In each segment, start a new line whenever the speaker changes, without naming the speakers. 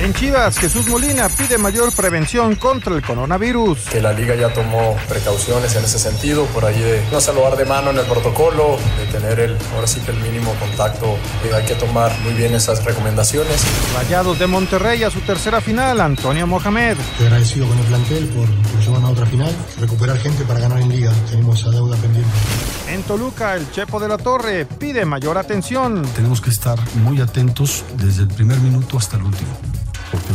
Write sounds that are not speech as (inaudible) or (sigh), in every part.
En Chivas, Jesús Molina pide mayor prevención contra el coronavirus.
Que la liga ya tomó precauciones en ese sentido, por ahí de no saludar de mano en el protocolo, de tener el, ahora sí que el mínimo contacto, eh, hay que tomar muy bien esas recomendaciones.
Rayados de Monterrey a su tercera final, Antonio Mohamed.
Estoy agradecido con el plantel por, por llevarnos a otra final, recuperar gente para ganar en liga, tenemos esa deuda pendiente.
En Toluca, el Chepo de la Torre pide mayor atención.
Tenemos que estar muy atentos desde el primer minuto hasta el último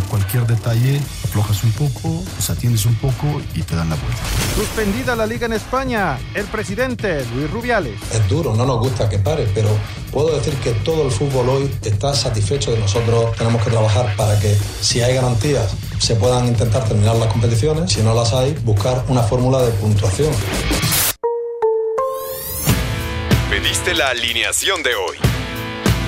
cualquier detalle aflojas un poco, desatiendes un poco y te dan la vuelta.
Suspendida la liga en España, el presidente Luis Rubiales.
Es duro, no nos gusta que pare, pero puedo decir que todo el fútbol hoy está satisfecho de nosotros tenemos que trabajar para que si hay garantías se puedan intentar terminar las competiciones, si no las hay, buscar una fórmula de puntuación.
Pediste la alineación de hoy.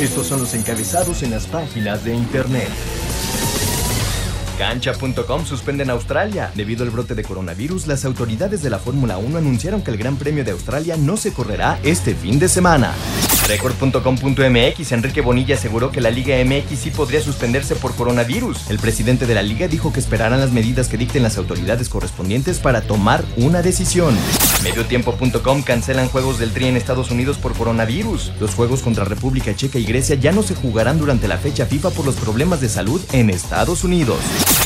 Estos son los encabezados en las páginas de internet. Cancha.com suspende en Australia. Debido al brote de coronavirus, las autoridades de la Fórmula 1 anunciaron que el Gran Premio de Australia no se correrá este fin de semana. Record.com.mx Enrique Bonilla aseguró que la Liga MX sí podría suspenderse por coronavirus. El presidente de la liga dijo que esperarán las medidas que dicten las autoridades correspondientes para tomar una decisión. Mediotiempo.com cancelan juegos del Tri en Estados Unidos por coronavirus. Los juegos contra República Checa y Grecia ya no se jugarán durante la fecha FIFA por los problemas de salud en Estados Unidos.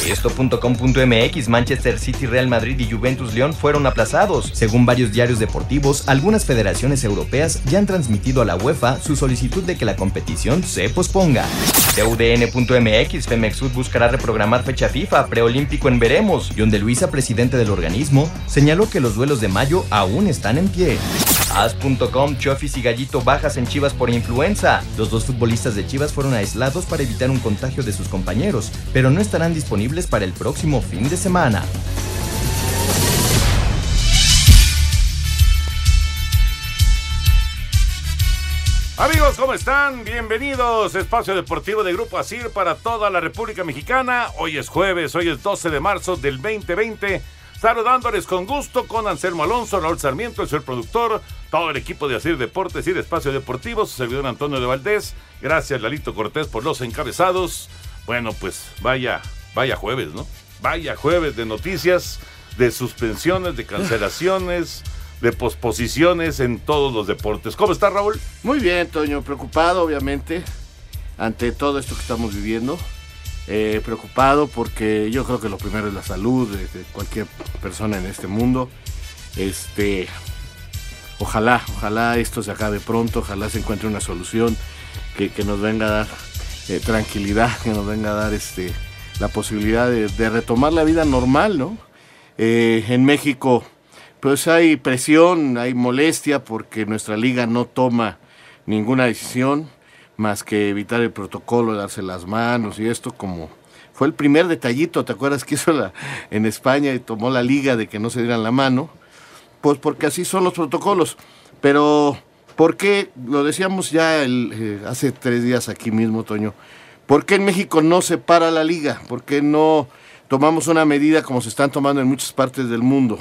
Esto.com.mx Manchester City, Real Madrid y Juventus León fueron aplazados. Según varios diarios deportivos, algunas federaciones europeas ya han transmitido a la UEFA su solicitud de que la competición se posponga. TUDN.mx Femexud buscará reprogramar fecha FIFA preolímpico en Veremos. John de Luisa, presidente del organismo, señaló que los duelos de mayo aún están en pie. As.com, Chofis y Gallito bajas en Chivas por influenza. Los dos futbolistas de Chivas fueron aislados para evitar un contagio de sus compañeros, pero no estarán disponibles para el próximo fin de semana.
Amigos, ¿cómo están? Bienvenidos. Espacio Deportivo de Grupo Asir para toda la República Mexicana. Hoy es jueves, hoy es 12 de marzo del 2020. Saludándoles con gusto con Anselmo Alonso, Raúl Sarmiento, el señor productor, todo el equipo de Asir Deportes y de Espacio Deportivo, su servidor Antonio de Valdés. Gracias, Lalito Cortés, por los encabezados. Bueno, pues vaya, vaya jueves, ¿no? Vaya jueves de noticias, de suspensiones, de cancelaciones de posposiciones en todos los deportes. ¿Cómo está Raúl?
Muy bien, Toño, preocupado obviamente ante todo esto que estamos viviendo. Eh, preocupado porque yo creo que lo primero es la salud de, cualquier persona en este mundo. Este, ojalá, ojalá esto se acabe pronto, ojalá se encuentre una solución que, que nos venga a dar eh, tranquilidad, que nos venga a dar este, la posibilidad de, retomar la vida normal, ¿no? Eh, en México pues hay presión, hay molestia porque nuestra liga no toma ninguna decisión más que evitar el protocolo, darse las manos y esto como fue el primer detallito, ¿te acuerdas que hizo la, en España y tomó la liga de que no se dieran la mano? Pues porque así son los protocolos. Pero, ¿por qué? Lo decíamos ya eh, hace tres días aquí mismo, Toño. ¿Por qué en México no se para la liga? ¿Por qué no tomamos una medida como se están tomando en muchas partes del mundo?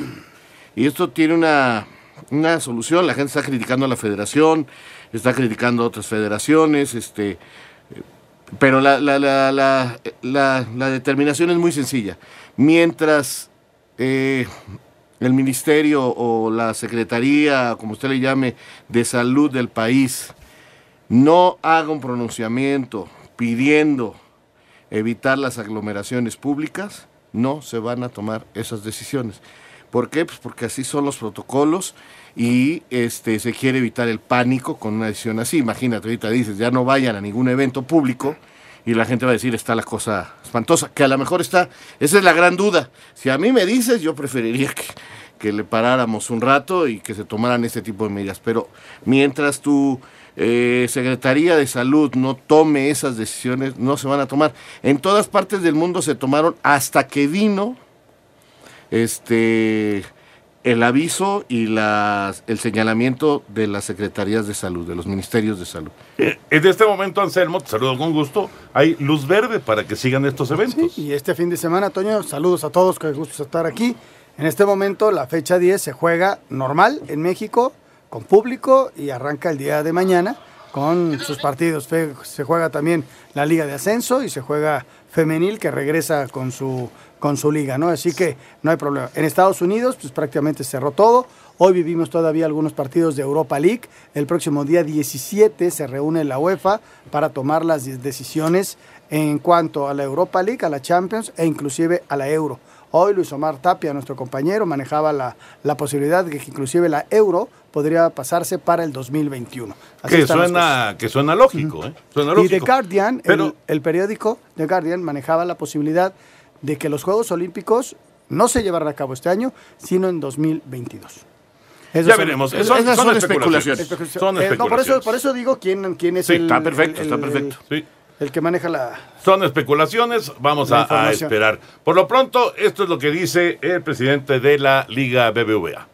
Y esto tiene una, una solución. La gente está criticando a la federación, está criticando a otras federaciones, este, pero la, la, la, la determinación es muy sencilla. Mientras eh, el ministerio o la secretaría, como usted le llame, de salud del país, no haga un pronunciamiento pidiendo evitar las aglomeraciones públicas, no se van a tomar esas decisiones. ¿Por qué? Pues porque así son los protocolos y este, se quiere evitar el pánico con una decisión así. Imagínate, ahorita dices, ya no vayan a ningún evento público y la gente va a decir, está la cosa espantosa, que a lo mejor está, esa es la gran duda. Si a mí me dices, yo preferiría que, que le paráramos un rato y que se tomaran este tipo de medidas, pero mientras tu eh, Secretaría de Salud no tome esas decisiones, no se van a tomar. En todas partes del mundo se tomaron hasta que vino este el aviso y las, el señalamiento de las secretarías de salud, de los ministerios de salud.
Eh, en este momento, Anselmo, te saludo con gusto. Hay luz verde para que sigan estos eventos.
Sí, y este fin de semana, Toño, saludos a todos, que gusto estar aquí. En este momento, la fecha 10 se juega normal en México, con público, y arranca el día de mañana con sus partidos. Se juega también la Liga de Ascenso y se juega Femenil, que regresa con su, con su liga, ¿no? Así que no hay problema. En Estados Unidos, pues prácticamente cerró todo. Hoy vivimos todavía algunos partidos de Europa League. El próximo día 17 se reúne la UEFA para tomar las de- decisiones en cuanto a la Europa League, a la Champions e inclusive a la Euro. Hoy Luis Omar Tapia, nuestro compañero, manejaba la, la posibilidad de que inclusive la Euro podría pasarse para el 2021. Así
Que suena, que suena lógico, ¿eh? Suena
y
lógico.
The Guardian,
Pero-
el, periódico The Guardian manejaba la posibilidad de que los Juegos Olímpicos no se llevaran a cabo este año, sino en 2022. Esos
Ya
son-
veremos. Son, son
son
especulaciones.
especulaciones.
Son
Eh, no, por eso, por eso digo quién, quién es
Sí,
el,
está perfecto,
el-
está perfecto. Sí.
El que maneja la...
Son especulaciones, vamos a, a esperar. Por lo pronto, esto es lo que dice el presidente de la Liga BBVA.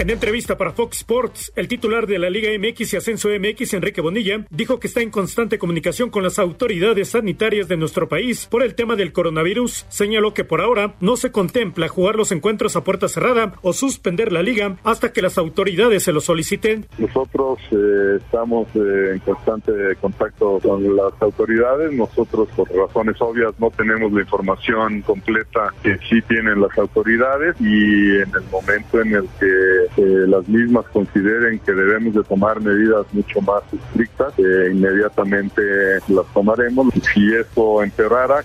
En entrevista para Fox Sports, el titular de la Liga MX y Ascenso MX, Enrique Bonilla, dijo que está en constante comunicación con las autoridades sanitarias de nuestro país por el tema del coronavirus. Señaló que por ahora no se contempla jugar los encuentros a puerta cerrada o suspender la liga hasta que las autoridades se lo soliciten.
Nosotros eh, estamos eh, en constante contacto con las autoridades. Nosotros, por razones obvias, no tenemos la información completa que sí tienen las autoridades y en el momento en el que eh, las mismas consideren que debemos de tomar medidas mucho más estrictas, inmediatamente las tomaremos. Si eso empeorara,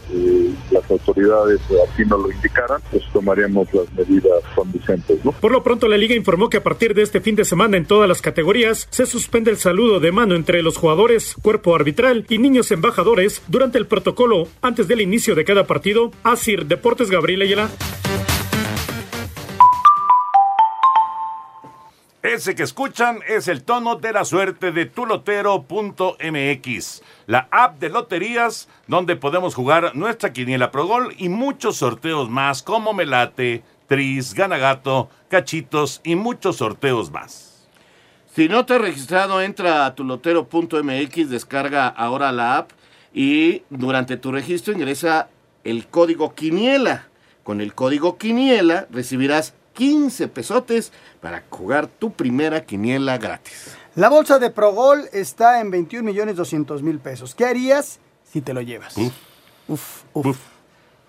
las autoridades así nos lo indicaran, pues tomaríamos las medidas conducentes.
Por lo pronto, la liga informó que a partir de este fin de semana en todas las categorías se suspende el saludo de mano entre los jugadores, cuerpo arbitral y niños embajadores durante el protocolo antes del inicio de cada partido. Asir Deportes Gabriel Ayala.
Ese que escuchan es el tono de la suerte de tulotero.mx, la app de loterías donde podemos jugar nuestra quiniela Pro Gol y muchos sorteos más como Melate, Tris, Ganagato, Cachitos y muchos sorteos más.
Si no te has registrado, entra a tulotero.mx, descarga ahora la app y durante tu registro ingresa el código Quiniela. Con el código Quiniela recibirás 15 pesotes para jugar tu primera quiniela gratis.
La bolsa de Progol está en 21 millones 200 mil pesos. ¿Qué harías si te lo llevas? Uf, uf.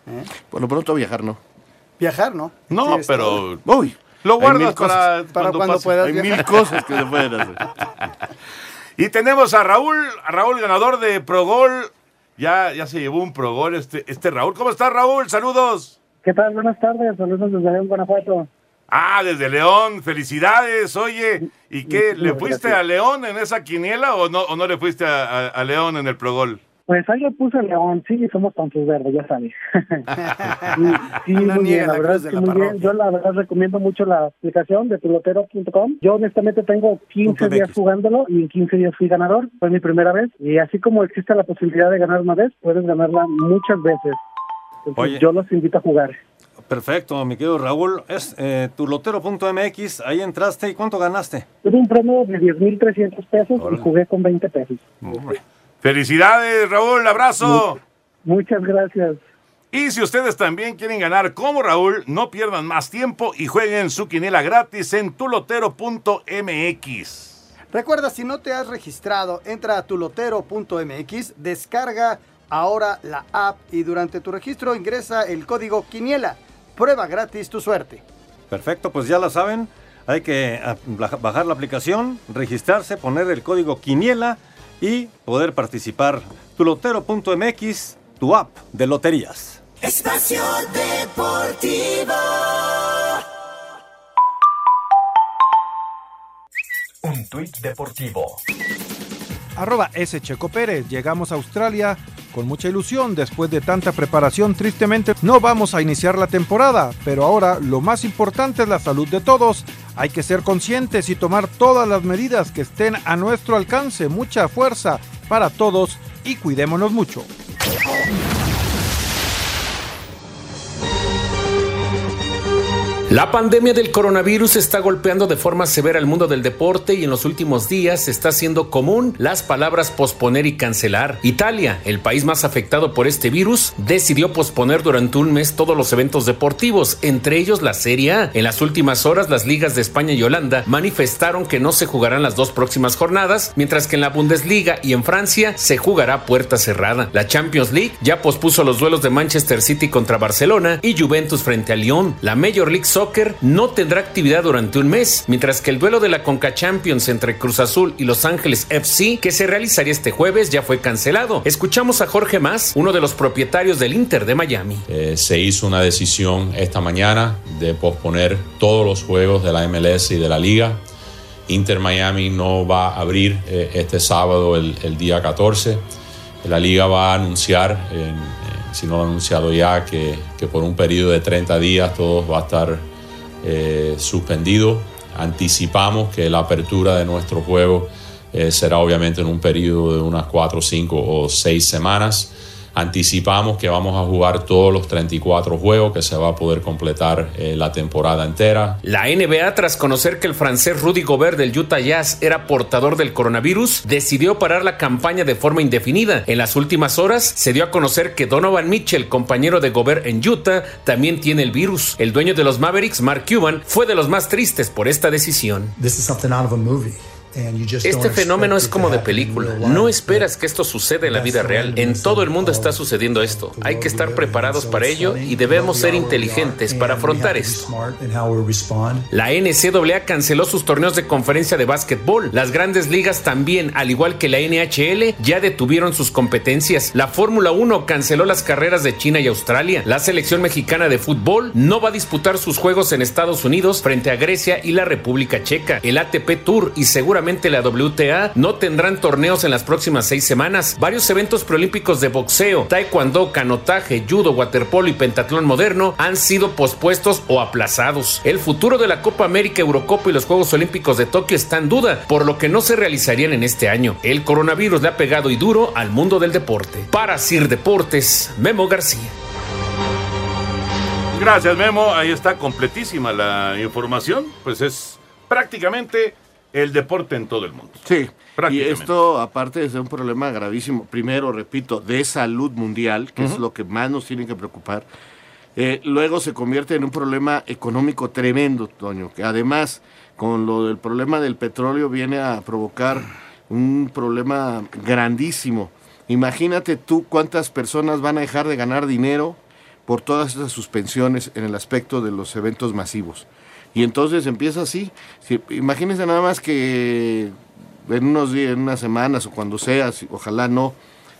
¿Eh?
Por lo pronto viajar no.
Viajar, ¿no?
No, pero.
Uy,
lo guardas para,
Para cuando puedas
Hay mil cosas que se (laughs) pueden hacer.
Y tenemos a Raúl, a Raúl ganador de Progol. Ya, ya se llevó un Progol este, este Raúl. ¿Cómo estás, Raúl? Saludos.
¿Qué tal? Buenas tardes, saludos desde León, Guanajuato.
Ah, desde León, felicidades. Oye, ¿y qué? ¿Le fuiste
gracias.
a León en esa quiniela o no, o no le fuiste a, a- a León en el Progol?
Pues ahí le puse León, sí, somos tontos verdes, ya sabes. (laughs) sí,
No
muy bien,
la
la verdad
la
muy bien. Yo la verdad recomiendo mucho la aplicación de pelotero.com. Yo honestamente tengo 15
Punto
días jugándolo y en 15 días fui ganador, fue mi primera vez. Y así como existe la posibilidad de ganar una vez, puedes ganarla muchas veces. Entonces,
Oye.
yo los invito a jugar.
Perfecto, mi querido Raúl. Es eh, tulotero.mx, ahí entraste y ¿cuánto ganaste?
Tuve un premio de 10.300 pesos y jugué con 20 pesos.
Felicidades, Raúl, abrazo.
Muchas gracias.
Y si ustedes también quieren ganar como Raúl, no pierdan más tiempo y jueguen su quiniela gratis en tulotero.mx.
Recuerda, si no te has registrado, entra a tulotero.mx, descarga ahora la app y durante tu registro ingresa el código Quiniela. Prueba gratis tu suerte.
Perfecto, pues ya la saben. Hay que ah, baja- bajar la aplicación, registrarse, poner el código Quiniela y poder participar. Tulotero.mx, tu app de loterías.
Espacio Deportivo.
Un tuit deportivo.
Arroba. Checo Pérez. Llegamos a Australia con mucha ilusión. Después de tanta preparación, tristemente no vamos a iniciar la temporada. Pero ahora lo más importante es la salud de todos. Hay que ser conscientes y tomar todas las medidas que estén a nuestro alcance. Mucha fuerza para todos y cuidémonos mucho.
La pandemia del coronavirus está golpeando de forma severa al mundo del deporte y en los últimos días está siendo común las palabras posponer y cancelar. Italia, el país más afectado por este virus, decidió posponer durante un mes todos los eventos deportivos, entre ellos la Serie A. En las últimas horas, las ligas de España y Holanda manifestaron que no se jugarán las dos próximas jornadas, mientras que en la Bundesliga y en Francia se jugará puerta cerrada. La Champions League ya pospuso los duelos de Manchester City contra Barcelona y Juventus frente a Lyon. La Major League Soccer no tendrá actividad durante un mes, mientras que el duelo de la Conca Champions entre Cruz Azul y Los Ángeles FC, que se realizaría este jueves, ya fue cancelado. Escuchamos a Jorge Más, uno de los propietarios del Inter de Miami.
Eh, se hizo una decisión esta mañana de posponer todos los juegos de la MLS y de la liga. Inter Miami no va a abrir eh, este sábado el, día 14. La liga va a anunciar, si no lo ha anunciado ya, que, que, por un periodo de 30 días todo va a estar eh, suspendido. Anticipamos que la apertura de nuestro juego eh, será obviamente en un periodo de unas 4, 5 o 6 semanas. Anticipamos que vamos a jugar todos los 34 juegos, que se va a poder completar eh, la temporada entera.
La NBA, tras conocer que el francés Rudy Gobert del Utah Jazz era portador del coronavirus, decidió parar la campaña de forma indefinida. En las últimas horas se dio a conocer que Donovan Mitchell, compañero de Gobert en Utah, también tiene el virus. El dueño de los Mavericks, Mark Cuban, fue de los más tristes por esta decisión.
This is something out of a movie.
Este fenómeno es como de película. No esperas que esto suceda en la vida real. En todo el mundo está sucediendo esto. Hay que estar preparados para ello y debemos ser inteligentes para afrontar esto. La NCAA canceló sus torneos de conferencia de básquetbol. Las grandes ligas también, al igual que la NHL, ya detuvieron sus competencias. La Fórmula 1 canceló las carreras de China y Australia. La selección mexicana de fútbol no va a disputar sus juegos en Estados Unidos frente a Grecia y la República Checa. El ATP Tour y seguramente la WTA no tendrán torneos en las próximas seis semanas. Varios eventos preolímpicos de boxeo, taekwondo, canotaje, judo, waterpolo y pentatlón moderno han sido pospuestos o aplazados. El futuro de la Copa América, Eurocopa y los Juegos Olímpicos de Tokio está en duda, por lo que no se realizarían en este año. El coronavirus le ha pegado y duro al mundo del deporte. Para Sir Deportes, Memo García.
Gracias, Memo. Ahí está completísima la información. Pues es prácticamente el deporte en todo el mundo.
Sí. Y esto, aparte de ser un problema gravísimo, primero, repito, de salud mundial, que es lo que más nos tiene que preocupar, eh, luego se convierte en un problema económico tremendo, Toño, que además, con lo del problema del petróleo, viene a provocar un problema grandísimo. Imagínate tú cuántas personas van a dejar de ganar dinero por todas esas suspensiones en el aspecto de los eventos masivos. Y entonces empieza así. Si, imagínense nada más que en unos días, en unas semanas o cuando sea, si, ojalá no,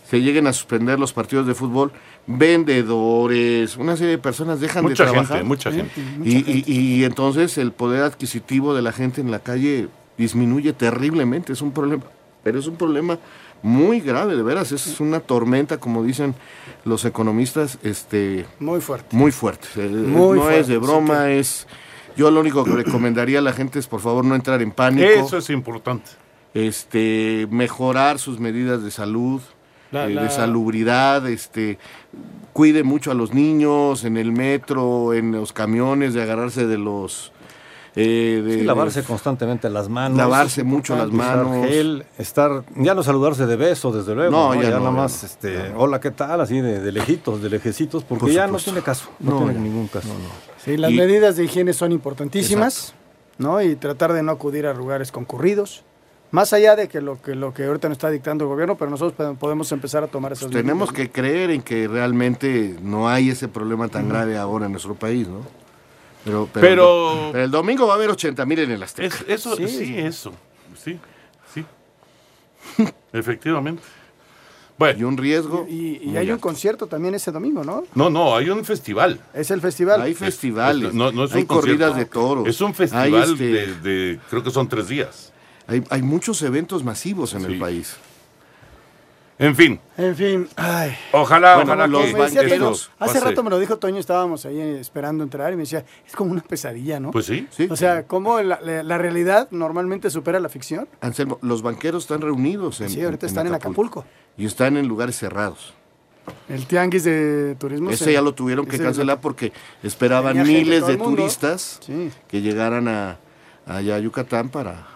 se lleguen a suspender los partidos de fútbol, vendedores, una serie de personas dejan
mucha
de trabajar.
Gente, mucha gente.
Y, y, y, entonces el poder adquisitivo de la gente en la calle disminuye terriblemente. Es un problema, pero es un problema muy grave, de veras. Es una tormenta, como dicen los economistas, este
muy fuerte.
Muy fuerte.
Muy
no
fuerte,
es de broma,
sí
es yo lo único que recomendaría a la gente es por favor no entrar en pánico.
Eso es importante.
Este, mejorar sus medidas de salud,
La-
eh,
la-
de salubridad, este, cuide mucho a los niños en el metro, en los camiones, de agarrarse de los eh, de,
Sí, lavarse constantemente las manos.
Lavarse mucho las manos.
gel, estar, ya no saludarse de besos, desde luego.
No,
No,
ya
ya,
no,
nada más,
no.
este, hola, ¿qué tal? Así de, de lejitos, de lejecitos, porque
Por
ya no tiene caso. No,
No,
tiene
ya.
ningún caso.
Sí, las
Y-
medidas de higiene son importantísimas, ¿no? Y tratar de no acudir a lugares concurridos. Más allá de que lo que lo que ahorita nos está dictando el gobierno, pero nosotros po- podemos empezar a tomar esas
Pues tenemos
medidas.
que creer en que realmente no hay ese problema tan grave ahora en nuestro país, ¿no? Pero,
Pero-
pero el domingo va a haber 80 mil en el Azteca.
Es- eso, sí.
Sí.
eso. Sí, sí. (laughs) Efectivamente. Bueno.
Y un riesgo.
Y, hay un concierto también ese domingo, ¿no?
No, no, hay un festival.
Es el festival.
Hay festivales,
No, no es
hay
un concierto.
corridas de toros.
Es un festival
este,
de, de- creo que son tres días.
hay, hay muchos eventos masivos en el
Sí.
país.
En fin.
En fin, ay.
Ojalá,
Bueno,
ojalá
como
que
me decía
esto
Toño, hace rato me lo dijo Toño, estábamos ahí esperando entrar y me decía, es como una pesadilla, ¿no?
Pues sí.
O sea, cómo la, la- la realidad normalmente supera la ficción.
Anselmo, los banqueros están reunidos en
Sí, ahorita están en Acapulco.
Y están en lugares cerrados.
El tianguis de turismo.
Ese
se-
ya lo tuvieron que cancelar porque esperaban miles de turistas que llegaran a, allá a Yucatán para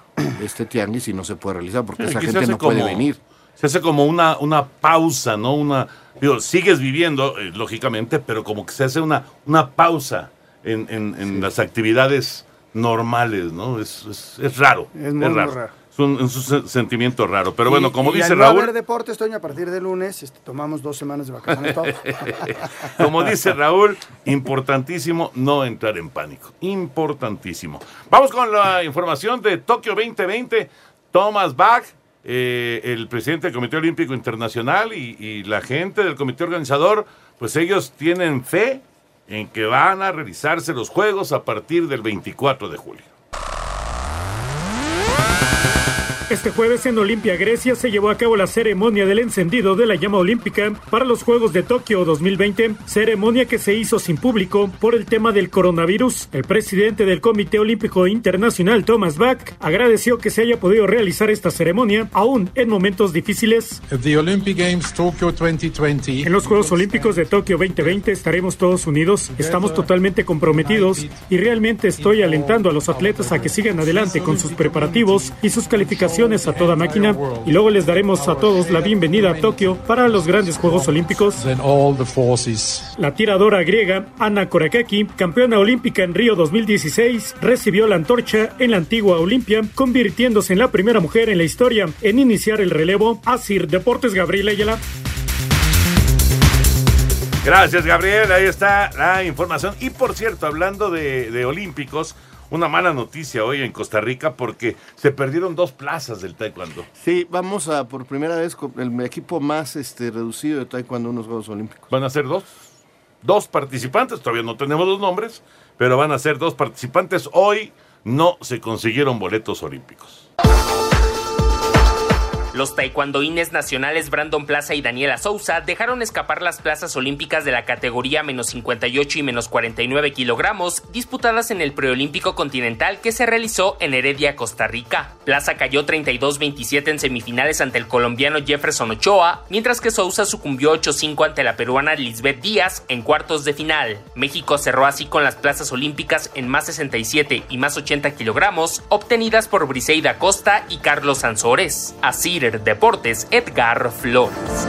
este tianguis y no se puede realizar porque esa gente no puede
como-
venir.
Se hace como una, una pausa, ¿no? Una, digo, sigues viviendo, eh, lógicamente, pero como que se hace una, una pausa en, en- en las actividades normales, ¿no? Es, es- es raro.
Es muy, raro.
Es un, es un se- sentimiento raro. Pero bueno,
Y-
como
y
dice
al no
Raúl,
haber deportes, Toño, a partir de lunes este, tomamos dos semanas de vacaciones todos. (laughs)
como dice Raúl, importantísimo no entrar en pánico. Importantísimo. Vamos con la información de Tokio 2020. Thomas Bach, eh, el presidente del Comité Olímpico Internacional y, y la gente del comité organizador, pues ellos tienen fe en que van a realizarse los Juegos a partir del 24 de julio.
Este jueves en Olimpia, Grecia, se llevó a cabo la ceremonia del encendido de la llama olímpica para los Juegos de Tokio 2020, ceremonia que se hizo sin público por el tema del coronavirus. El presidente del Comité Olímpico Internacional, Thomas Bach, agradeció que se haya podido realizar esta ceremonia, aún en momentos difíciles.
The Olympic Games Tokyo 2020.
En los Juegos Olímpicos de Tokio 2020 estaremos todos unidos, estamos totalmente comprometidos y realmente estoy alentando a los atletas a que sigan adelante con sus preparativos y sus calificaciones a toda máquina y luego les daremos a todos la bienvenida a Tokio para los grandes Juegos Olímpicos. La tiradora griega Ana Korakaki, campeona olímpica en Río 2016, recibió la antorcha en la antigua Olimpia, convirtiéndose en la primera mujer en la historia en iniciar el relevo. Asir Deportes Gabriel Ayala.
Gracias, Gabriel. Ahí está la información. Y por cierto, hablando de, de olímpicos, una mala noticia hoy en Costa Rica porque se perdieron dos plazas del taekwondo.
Sí, vamos a por primera vez con el equipo más este, reducido de taekwondo en unos Juegos Olímpicos.
Van a ser dos. Dos participantes, todavía no tenemos los nombres, pero van a ser dos participantes. Hoy no se consiguieron boletos olímpicos.
Los taekwondoines nacionales Brandon Plaza y Daniela Souza dejaron escapar las plazas olímpicas de la categoría menos 58 y menos 49 kilogramos disputadas en el preolímpico continental que se realizó en Heredia, Costa Rica. Plaza cayó 32-27 en semifinales ante el colombiano Jefferson Ochoa, mientras que Souza sucumbió 8-5 ante la peruana Lisbeth Díaz en cuartos de final. México cerró así con las plazas olímpicas en más 67 y más 80 kilogramos obtenidas por Briseida Costa y Carlos Sansores. Así Deportes, Edgar Flores.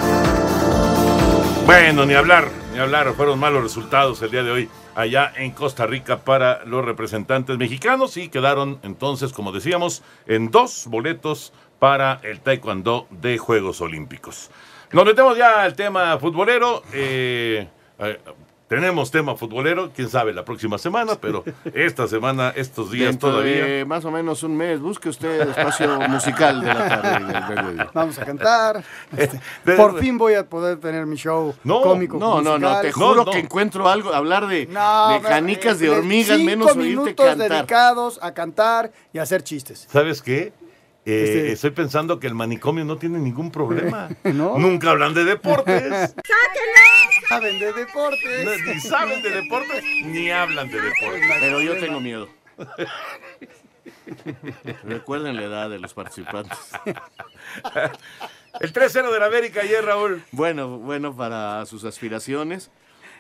Bueno, ni hablar, ni hablar. Fueron malos resultados el día de hoy allá en Costa Rica para los representantes mexicanos y quedaron entonces, como decíamos, en dos boletos para el Taekwondo de Juegos Olímpicos. Nos metemos ya al tema futbolero. eh, eh, tenemos tema futbolero, quién sabe la próxima semana, pero esta semana, estos días
Dentro
todavía.
de más o menos un mes, busque usted el espacio musical de la tarde. del.
Vamos a cantar. Este, por fin voy a poder tener mi show cómico.
No, no, no,
musical.
te juro que encuentro algo, hablar de,
No,
de canicas de hormigas,
cinco
menos oírte
minutos
cantar.
dedicados a cantar y a hacer chistes.
¿Sabes qué? Eh,
Este-
Estoy pensando que el manicomio no tiene ningún problema. (laughs)
¿No?
Nunca hablan de deportes. (laughs)
Saben de deportes.
No, ni saben de deportes, ni hablan de deportes.
Pero yo tengo miedo. (laughs) Recuerden la edad de los participantes.
El 3-0 de la América ayer, Raúl.
Bueno, bueno para sus aspiraciones.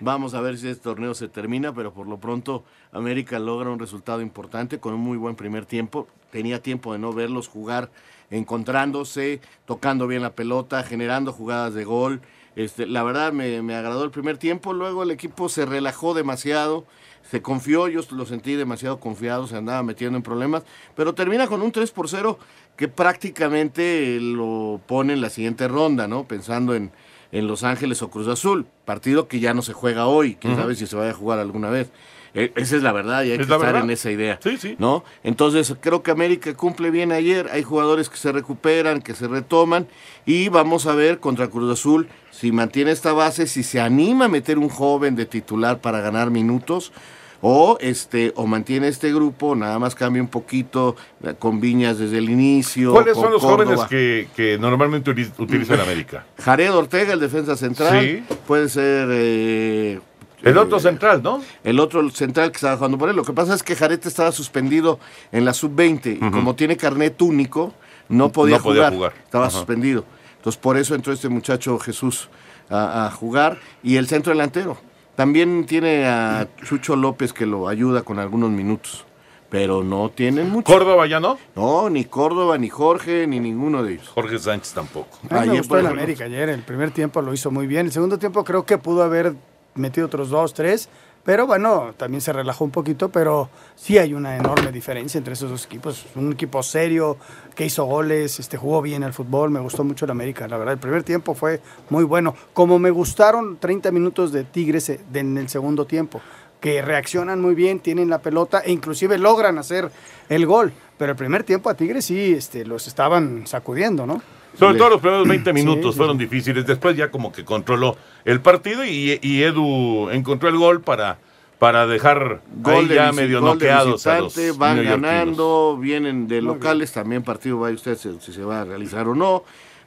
Vamos a ver si este torneo se termina, pero por lo pronto América logra un resultado importante con un muy buen primer tiempo. Tenía tiempo de no verlos jugar encontrándose, tocando bien la pelota, generando jugadas de gol. Este, la verdad me, me agradó el primer tiempo, luego el equipo se relajó demasiado, se confió, yo lo sentí demasiado confiado, se andaba metiendo en problemas, pero termina con un 3 por 0 que prácticamente lo pone en la siguiente ronda, ¿no? Pensando en, en Los Ángeles o Cruz Azul, partido que ya no se juega hoy, quién sabe si se vaya a jugar alguna vez. E- esa es la verdad y hay
Es
que estar
verdad.
en esa idea.
Sí, sí.
¿no? Entonces creo que América cumple bien ayer, hay jugadores que se recuperan, que se retoman y vamos a ver contra Cruz Azul si mantiene esta base, si se anima a meter un joven de titular para ganar minutos, O, este, o mantiene este grupo, nada más cambia un poquito eh, con Viñas desde el inicio.
¿Cuáles son los
Córdoba.
jóvenes que, que normalmente utiliza el América? (laughs)
Jared Ortega, el defensa central.
Sí.
Puede ser. eh,
El otro
eh,
central, ¿no?
El otro central que estaba jugando por él. Lo que pasa es que Jared estaba suspendido en la sub-20 y como tiene carnet único, no podía,
No podía
jugar.
jugar.
Estaba suspendido. Entonces por eso entró este muchacho Jesús a, a jugar. Y el centro delantero. También tiene a Chucho López que lo ayuda con algunos minutos. Pero no tienen mucho.
¿Córdoba ya no?
No, ni Córdoba, ni Jorge, ni ninguno de ellos.
Jorge Sánchez tampoco.
A mí me gustó el. América ayer. El primer tiempo lo hizo muy bien. El segundo tiempo creo que pudo haber metido otros dos, tres. Pero bueno, también se relajó un poquito. Pero sí hay una enorme diferencia entre esos dos equipos. Un equipo serio, que hizo goles, este, jugó bien al fútbol. Me gustó mucho el América. La verdad, el primer tiempo fue muy bueno. Como me gustaron 30 minutos de Tigres eh, en el segundo tiempo. Que reaccionan muy bien, tienen la pelota e inclusive logran hacer el gol. Pero el primer tiempo a Tigres sí este, los estaban sacudiendo, ¿no?
Sobre todo los primeros 20 minutos
Sí, sí,
fueron difíciles. Después ya como que controló el partido y, y Edu encontró el gol para, para dejar
Gol de
ya
visi-
medio
gol de
noqueados a los
van ganando, vienen de locales, también partido vaya usted si, si se va a realizar o no,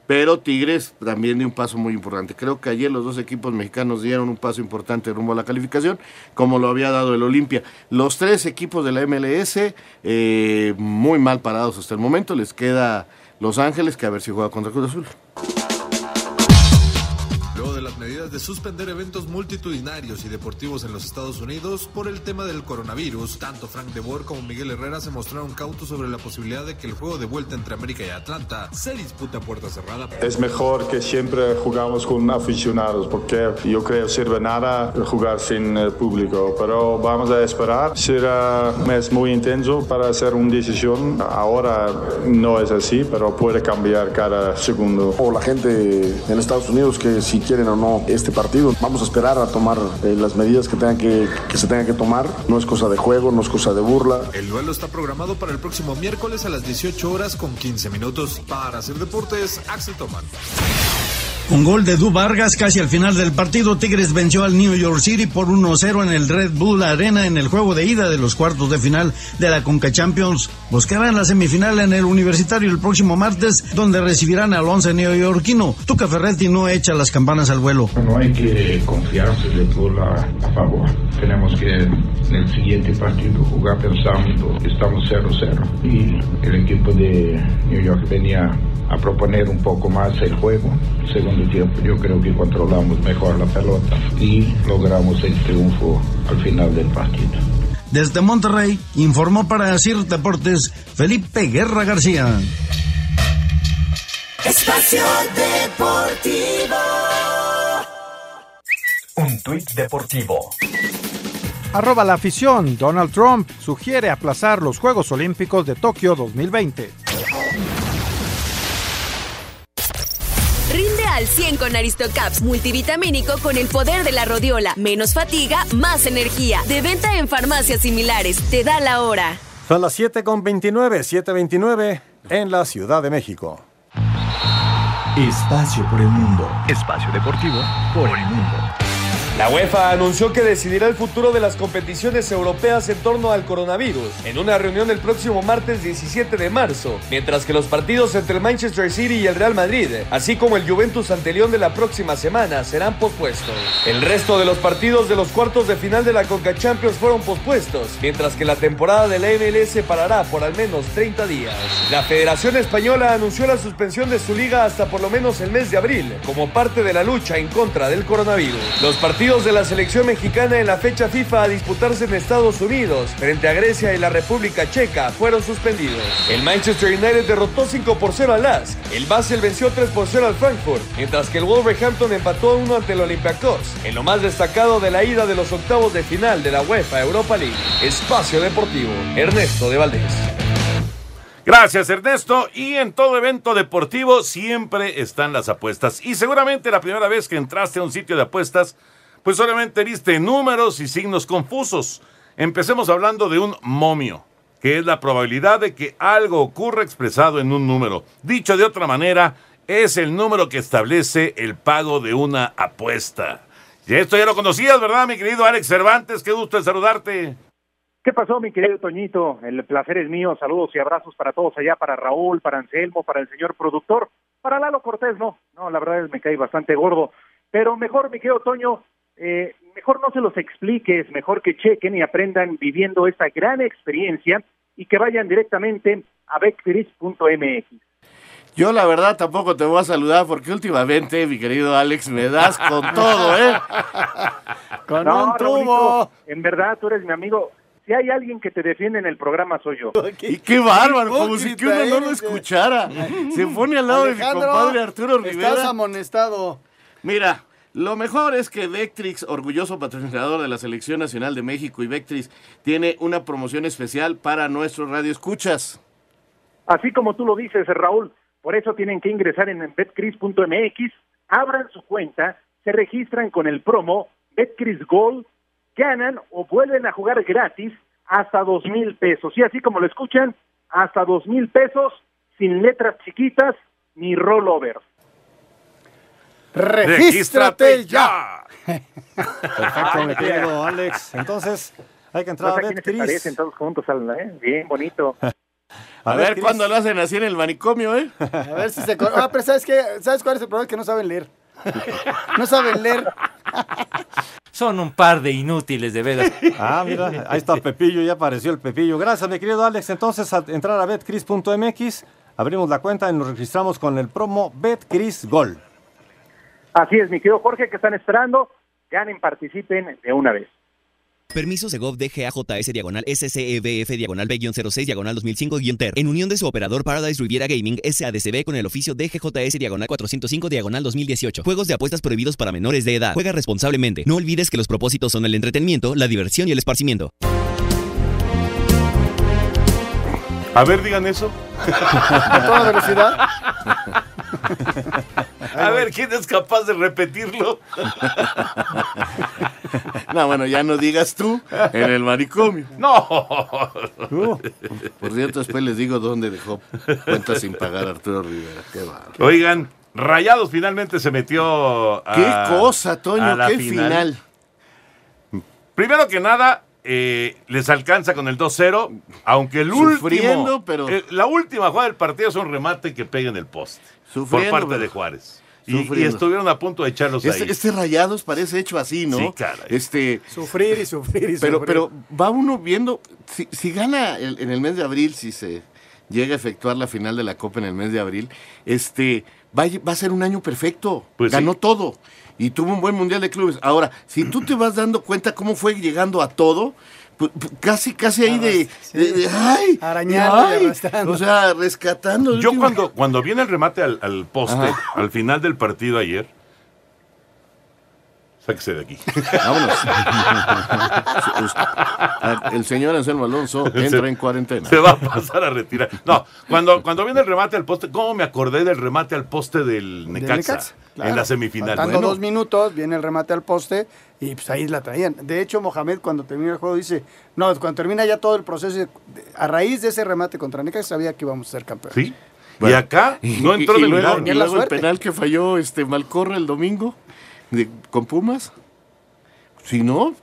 pero Tigres también dio un paso muy importante. Creo que ayer los dos equipos mexicanos dieron un paso importante rumbo a la calificación, como lo había dado el Olimpia. Los tres equipos de la MLS, eh, muy mal parados hasta el momento, les queda Los Ángeles, que a ver si juega contra Cruz Azul.
Medidas de suspender eventos multitudinarios y deportivos en los Estados Unidos por el tema del coronavirus, tanto Frank de Boer como Miguel Herrera se mostraron cautos sobre la posibilidad de que el juego de vuelta entre América y Atlanta se dispute a puerta cerrada.
Es mejor que siempre jugamos con aficionados porque yo creo sirve nada jugar sin público, pero vamos a esperar. Será un mes muy intenso para hacer una decisión. Ahora no es así, pero puede cambiar cada segundo.
o la gente en Estados Unidos que si quieren o no este partido. Vamos a esperar a tomar eh, las medidas que, tengan que, que se tengan que tomar. No es cosa de juego, no es cosa de burla.
El duelo está programado para el próximo miércoles a las 18 horas con 15 minutos. Para hacer deportes, Axel Toman.
Con gol de Du Vargas casi al final del partido, Tigres venció al New York City por 1-0 en el Red Bull Arena en el juego de ida de los cuartos de final de la Conca Champions. Buscarán la semifinal en el Universitario el próximo martes, donde recibirán al once neoyorquino. Tuca Ferretti no echa las campanas al vuelo.
No hay que confiarse de Bull a, a favor. Tenemos que en el siguiente partido jugar pensando que estamos 0-0. Y el equipo de New York venía a proponer un poco más el juego. Segundo tiempo yo creo que controlamos mejor la pelota y logramos el triunfo al final del partido.
Desde Monterrey, informó para CIR Deportes Felipe Guerra García.
Espacio Deportivo.
Un tuit deportivo.
Arroba la afición. Donald Trump sugiere aplazar los Juegos Olímpicos de Tokio 2020.
Al 100 con Aristocaps multivitamínico con el poder de la rodiola. Menos fatiga, más energía. De venta en farmacias similares. Te da la hora.
Son las 7 con 29, 7.29 en la Ciudad de México.
Espacio por el mundo. Espacio deportivo por el mundo.
La UEFA anunció que decidirá el futuro de las competiciones europeas en torno al coronavirus en una reunión el próximo martes 17 de marzo, mientras que los partidos entre el Manchester City y el Real Madrid, así como el Juventus ante León de la próxima semana, serán pospuestos. El resto de los partidos de los cuartos de final de la Conca Champions fueron pospuestos, mientras que la temporada de la MLS parará por al menos 30 días. La Federación Española anunció la suspensión de su liga hasta por lo menos el mes de abril, como parte de la lucha en contra del coronavirus. Los partidos de la selección mexicana en la fecha FIFA a disputarse en Estados Unidos frente a Grecia y la República Checa fueron suspendidos. El Manchester United derrotó 5 por 0 al Lask. El Basel venció 3 por 0 al Frankfurt, mientras que el Wolverhampton empató a 1 ante el Olympiacos. En lo más destacado de la ida de los octavos de final de la UEFA Europa League. Espacio Deportivo. Ernesto de Valdés.
Gracias Ernesto. Y en todo evento deportivo siempre están las apuestas. Y seguramente la primera vez que entraste a un sitio de apuestas, pues solamente viste números y signos confusos. Empecemos hablando de un momio, que es la probabilidad de que algo ocurra expresado en un número. Dicho de otra manera, es el número que establece el pago de una apuesta. Y esto ya lo conocías, ¿verdad, mi querido Alex Cervantes? Qué gusto saludarte.
¿Qué pasó, mi querido Toñito? El placer es mío. Saludos y abrazos para todos allá, para Raúl, para Anselmo, para el señor productor. Para Lalo Cortés, no. No, la verdad es que me cae bastante gordo. Pero mejor, mi querido Toño, eh, mejor no se los expliques, mejor que chequen y aprendan viviendo esta gran experiencia y que vayan directamente a betcris.mx.
Yo la verdad tampoco te voy a saludar porque últimamente, mi querido Alex, me das con todo, ¿eh? (laughs)
Con un tubo. En verdad, tú eres mi amigo. Si hay alguien que te defiende en el programa, soy yo. (laughs)
Y qué bárbaro, como si que uno no lo escuchara. Se pone al lado de mi compadre Arturo Rivera.
Estás amonestado.
Mira, lo mejor es que Vectrix, orgulloso patrocinador de la Selección Nacional de México y Vectrix, tiene una promoción especial para nuestros radioescuchas.
Así como tú lo dices, Raúl, por eso tienen que ingresar en betcris.mx, abran su cuenta, se registran con el promo Betcris Gold, ganan o vuelven a jugar gratis hasta dos mil pesos. Y así como lo escuchan, hasta dos mil pesos, sin letras chiquitas ni rollover.
¡Regístrate ya! (laughs)
Perfecto, mi querido Alex. Entonces, hay que entrar a
¿Quiénes se
BetCris.
todos juntos, eh? Bien, bonito. (laughs)
A, ver cuándo lo hacen así en el manicomio, ¿eh?
A ver si se... Ah, pero ¿sabes qué? ¿Sabes cuál es el problema? Que no saben leer. (laughs) No saben leer.
Son un par de inútiles, de veras.
Ah, mira, ahí está Pepillo, ya apareció el Pepillo. Gracias, mi querido Alex. Entonces, al entrar a betcris.mx, abrimos la cuenta y nos registramos con el promo BetCris Gol.
Así es, mi querido Jorge, que están esperando, ganen, participen de una vez.
Permiso Segov DGAJS diagonal SCEBF diagonal B-06 diagonal 2005-TER. En unión de su operador Paradise Riviera Gaming SADCB con el oficio DGJS diagonal 405 diagonal 2018. Juegos de apuestas prohibidos para menores de edad. Juega responsablemente. No olvides que los propósitos son el entretenimiento, la diversión y el esparcimiento.
A ver, digan eso.
A toda velocidad. (laughs)
A ver, ¿quién es capaz de repetirlo?
No, bueno, ya no digas tú en el manicomio.
No.
Por cierto, después les digo dónde dejó cuentas sin pagar Arturo Rivera. Qué bárbaro.
Oigan, Rayados finalmente se metió a.
Qué cosa, Toño,
a la
qué final.
Primero que nada, eh, les alcanza con el 2-0, aunque el
Sufriendo,
último.
pero-
eh, la última jugada del partido es un remate que pega en el poste.
Sufriendo,
por parte
pero-
de Juárez. Y, estuvieron a punto de echarlos
Este,
ahí.
este Rayados parece hecho así, ¿no?
Sí, caray.
Este,
Sufrir y sufrir y
pero,
sufrir.
pero va uno viendo, si, si gana el- en el mes de abril, si se llega a efectuar la final de la Copa en el mes de abril, este, va, va a ser un año perfecto.
Pues sí.
Ganó todo y tuvo un buen mundial de clubes. Ahora, si tú te vas dando cuenta cómo fue llegando a todo, casi, casi ahí de, de- de- ay, ay, o sea, rescatando.
Yo
último-
cuando, cuando viene el remate al, al poste,
Ajá.
al final del partido ayer, sáquese de aquí.
Vámonos. (laughs) El señor Anselmo Alonso entra en cuarentena.
Se va a pasar a retirar. No, cuando, cuando viene el remate al poste, ¿cómo me acordé del remate al poste del Necaxa?
Necaxa, claro.
En la semifinal.
Faltando
Bueno,
dos minutos, viene el remate al poste y pues ahí la traían. De hecho, Mohamed cuando termina el juego dice, no, cuando termina ya todo el proceso, a raíz de ese remate contra Necaxa sabía que íbamos a ser campeones.
Sí.
Bueno.
Y acá no entró
y,
de
luego,
milagro.
y
Tenía la
luego el penal que falló este Malcorra el domingo de- con Pumas. Si no,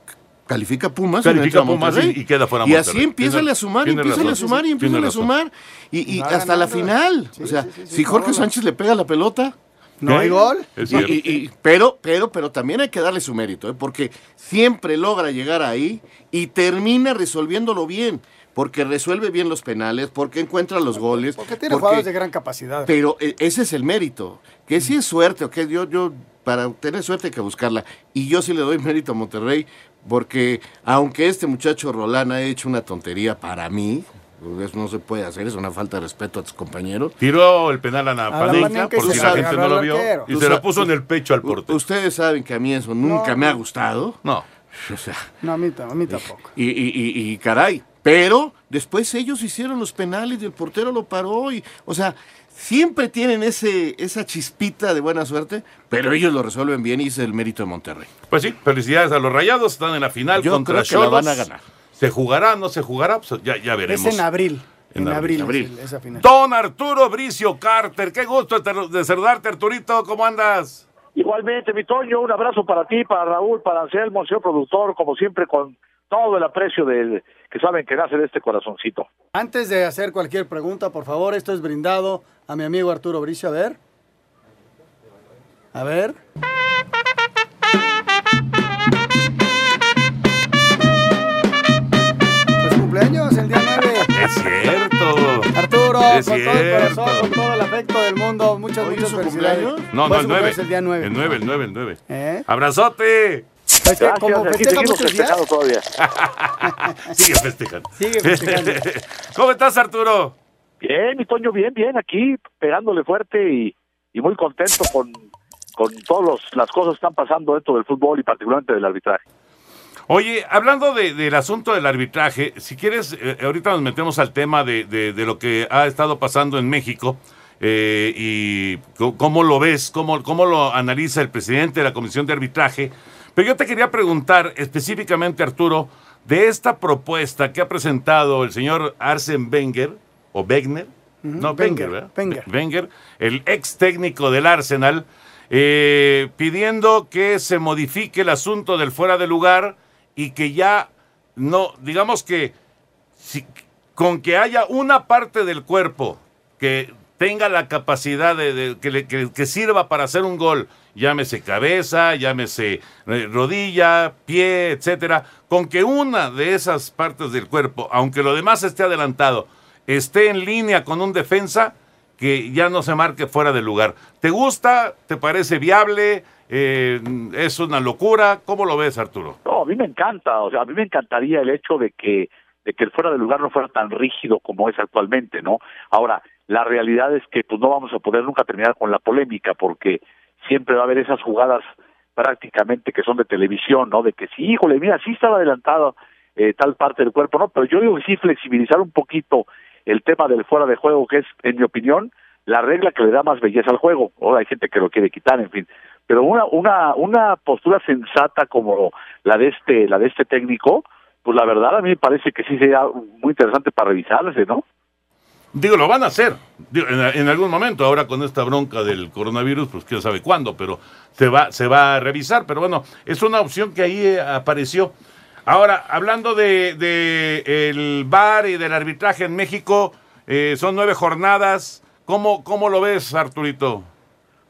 califica Pumas. y no
Califica Pumas
Monterrey.
y- y queda fuera
Y
Monterrey.
así empieza
Tiene-
a sumar, y
tiene
empieza a sumar, y
Sí,
empieza
tiene
a sumar. Y, y hasta la final.
Sí,
o sea,
sí, sí, sí,
si Jorge
no.
Sánchez le pega la pelota.
No hay gol.
Es
Y-
cierto.
y- y- pero, pero, pero también hay que darle su mérito, ¿eh? porque siempre logra llegar ahí y termina resolviéndolo bien, porque resuelve bien los penales, porque encuentra los goles.
Porque tiene jugadores de gran capacidad.
Pero eh, ese es el mérito, que si es suerte, ok, yo, yo, para tener suerte hay que buscarla, y yo sí le doy (laughs) mérito a Monterrey, porque aunque este muchacho Rolán ha hecho una tontería para mí, eso no se puede hacer, es una falta de respeto a tus compañeros.
Tiró el penal a Napanenka, por si
la
gente no lo vio, y se lo puso en el pecho al portero.
Ustedes saben que a mí eso nunca
No,
me ha gustado.
No.
O sea,
No, a mí, a mí tampoco.
y, y- y- y caray, pero después ellos hicieron los penales y el portero lo paró y, o sea, siempre tienen ese, esa chispita de buena suerte, pero ellos lo resuelven bien y es el mérito de Monterrey.
Pues sí, felicidades a los Rayados, están en la final
Yo
contra
creo que la van a ganar.
¿Se jugará, no se jugará? Pues ya, ya veremos.
Es en abril.
En
En,
abril.
abril,
Abril.
es esa final.
Don Arturo Bricio Carter, qué gusto de saludarte, Arturito, ¿cómo andas?
Igualmente, mi Toño, un abrazo para ti, para Raúl, para Anselmo, señor productor, como siempre, con todo el aprecio de, que saben que nace de este corazoncito.
Antes de hacer cualquier pregunta, por favor, esto es brindado a mi amigo Arturo Bricio. A ver. A ver.
Es cierto.
Arturo,
Es
con todo el
cierto.
corazón, con todo el afecto del mundo, muchas, muchas felicidades.
No, no, el
su
9.
cumpleaños el día 9.
El 9, el 9, el 9.
¿Eh?
¡Abrazote!
Pues que como festeja muchos días,
todavía. (laughs)
Sigue festejando.
Sigue festejando. (laughs)
¿Cómo estás, Arturo?
Bien, mi Toño, bien, bien, aquí pegándole fuerte y, y muy contento con, con todas las cosas que están pasando dentro del fútbol y particularmente del arbitraje.
Oye, hablando de- del asunto del arbitraje, si quieres, eh, ahorita nos metemos al tema de, de- de lo que ha estado pasando en México eh, y cómo lo ves, cómo, cómo lo analiza el presidente de la Comisión de Arbitraje. Pero yo te quería preguntar específicamente, Arturo, de esta propuesta que ha presentado el señor Arsen Wenger, o Wegener,
Ujú,
no,
Wenger,
Wenger, ¿verdad?
Wenger.
Wenger, el ex técnico del Arsenal, eh, pidiendo que se modifique el asunto del fuera de lugar y que ya no, digamos que con que haya una parte del cuerpo que tenga la capacidad de, que, le- que sirva para hacer un gol, llámese cabeza, llámese eh, rodilla, pie, etcétera, con que una de esas partes del cuerpo, aunque lo demás esté adelantado, esté en línea con un defensa, que ya no se marque fuera de lugar. ¿Te gusta? ¿Te parece viable? Eh, ¿Es una locura? ¿Cómo lo ves, Arturo?
No, a mí me encanta, o sea, a mí me encantaría el hecho de que de que el fuera de lugar no fuera tan rígido como es actualmente, ¿no? Ahora, la realidad es que pues no vamos a poder nunca terminar con la polémica porque siempre va a haber esas jugadas prácticamente que son de televisión, ¿no? De que sí, híjole, mira, sí estaba adelantado eh, tal parte del cuerpo, ¿no? Pero yo digo que sí flexibilizar un poquito el tema del fuera de juego, que es, en mi opinión, la regla que le da más belleza al juego. Ahora hay gente que lo quiere quitar, en fin. Pero una, una, una postura sensata como la de este, la de este técnico, pues la verdad a mí me parece que sí sería muy interesante para revisarse, ¿no?
Digo, lo van a hacer en algún momento. Ahora con esta bronca del coronavirus, pues quién sabe cuándo, pero se va, se va a revisar. Pero bueno, es una opción que ahí eh, apareció. Ahora, hablando de, de el VAR y del arbitraje en México, eh, son nueve jornadas. ¿Cómo, ¿Cómo lo ves, Arturito?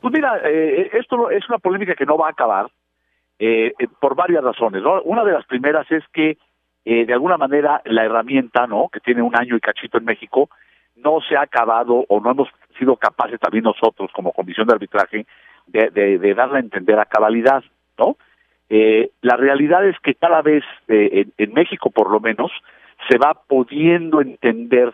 Pues mira, eh, esto es una polémica que no va a acabar eh, eh, por varias razones. ¿no? Una de las primeras es que eh, de alguna manera la herramienta, ¿no? Que tiene un año y cachito en México, no se ha acabado o no hemos sido capaces también nosotros como comisión de arbitraje de, de, de darla a entender a cabalidad, ¿no? Eh, la realidad es que cada vez eh, en, en México por lo menos se va pudiendo entender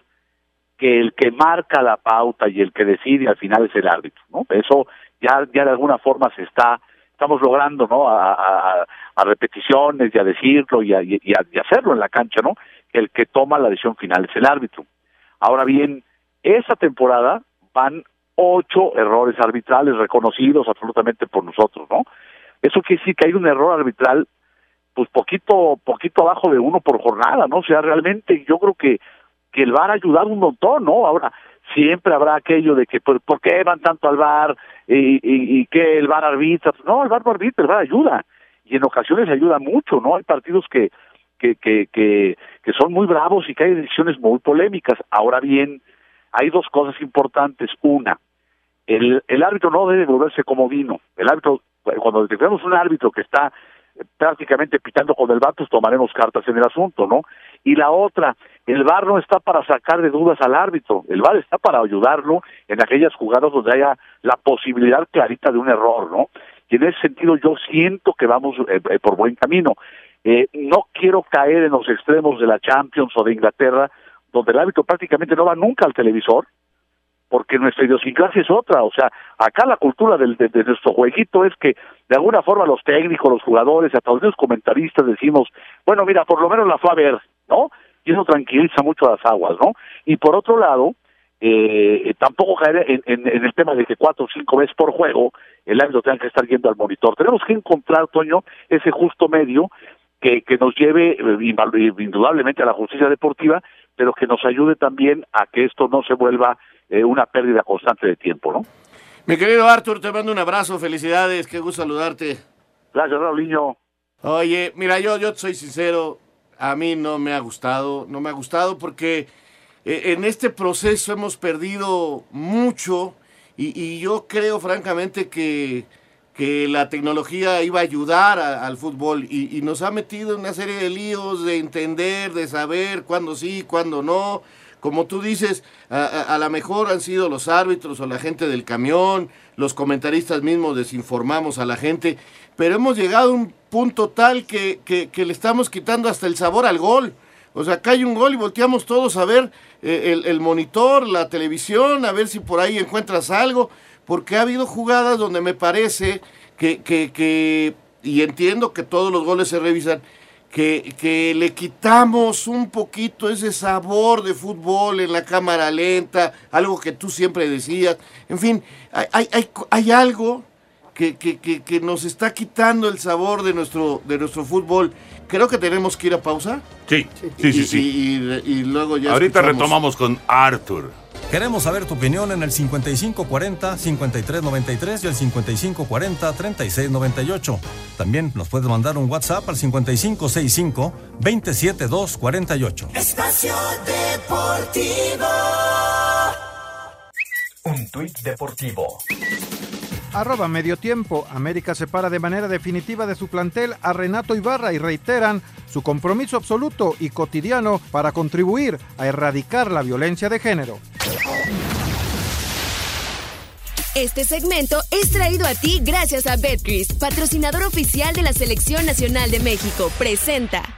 que el que marca la pauta y el que decide al final es el árbitro, ¿no? Eso ya ya de alguna forma se está estamos logrando, ¿no? A, repeticiones y a decirlo y a, hacerlo en la cancha, ¿no? El que toma la decisión final es el árbitro. Ahora bien, esa temporada van ocho errores arbitrales reconocidos absolutamente por nosotros, ¿no? Eso quiere decir que hay un error arbitral, pues poquito, poquito abajo de uno por jornada, ¿no? O sea, realmente yo creo que, que el VAR ha ayudado un montón, ¿no? Ahora, siempre habrá aquello de que, ¿por, por qué van tanto al VAR y, y, que el VAR arbitra? No, el VAR no arbitra, el VAR ayuda. Y en ocasiones ayuda mucho, ¿no? Hay partidos que, que, que, que, que son muy bravos y que hay decisiones muy polémicas. Ahora bien, hay dos cosas importantes. Una, el, el árbitro no debe volverse como vino. El árbitro, cuando detectamos un árbitro que está eh, prácticamente pitando con el VAR, pues tomaremos cartas en el asunto, ¿no? Y la otra, el VAR no está para sacar de dudas al árbitro, el VAR está para ayudarlo en aquellas jugadas donde haya la posibilidad clarita de un error, ¿no? Y en ese sentido yo siento que vamos eh, eh, por buen camino. Eh, no quiero caer en los extremos de la Champions o de Inglaterra, donde el árbitro prácticamente no va nunca al televisor, porque nuestra idiosincrasia es otra. O sea, acá la cultura del, de, de nuestro jueguito es que de alguna forma los técnicos, los jugadores, hasta los comentaristas decimos, bueno, mira, por lo menos la fue a ver, ¿no? Y eso tranquiliza mucho las aguas, ¿no? Y por otro lado, eh, tampoco caer en, en- en el tema de que cuatro o cinco veces por juego el árbitro tenga que estar yendo al monitor. Tenemos que encontrar, Toño, ese justo medio que, que nos lleve eh, invalu- indudablemente a la justicia deportiva, pero que nos ayude también a que esto no se vuelva eh, una pérdida constante de tiempo, ¿no?
Mi querido Arthur, te mando un abrazo, felicidades, qué gusto saludarte.
Gracias, Raulinho.
Oye, mira, yo, yo soy sincero, a mí no me ha gustado, no me ha gustado porque eh, en este proceso hemos perdido mucho y, yo creo francamente que, que, la tecnología iba a ayudar a, al fútbol y, nos ha metido en una serie de líos de entender, de saber cuándo sí, cuándo no. Como tú dices, a, a lo mejor han sido los árbitros o la gente del camión, los comentaristas mismos desinformamos a la gente, pero hemos llegado a un punto tal que, que, le estamos quitando hasta el sabor al gol. O sea, acá hay un gol y volteamos todos a ver eh, el, el, monitor, la televisión, a ver si por ahí encuentras algo, porque ha habido jugadas donde me parece que, que, que y entiendo que todos los goles se revisan, que, que, le quitamos un poquito ese sabor de fútbol en la cámara lenta, algo que tú siempre decías. En fin, hay, hay, hay algo que, que, que, que, nos está quitando el sabor de nuestro, de nuestro fútbol. Creo que tenemos que ir a pausa.
Sí, sí, sí.
Y,
sí.
Y, y, y, luego ya.
Ahorita escuchamos. retomamos con Arthur.
Queremos saber tu opinión en el 5540-5393 y el 5540-3698. También nos puedes mandar un WhatsApp al 5565-27248.
Espacio Deportivo.
Un tuit deportivo.
Arroba medio tiempo. América separa de manera definitiva de su plantel a Renato Ibarra y reiteran su compromiso absoluto y cotidiano para contribuir a erradicar la violencia de género.
Este segmento es traído a ti gracias a Betcris, patrocinador oficial de la Selección Nacional de México. Presenta.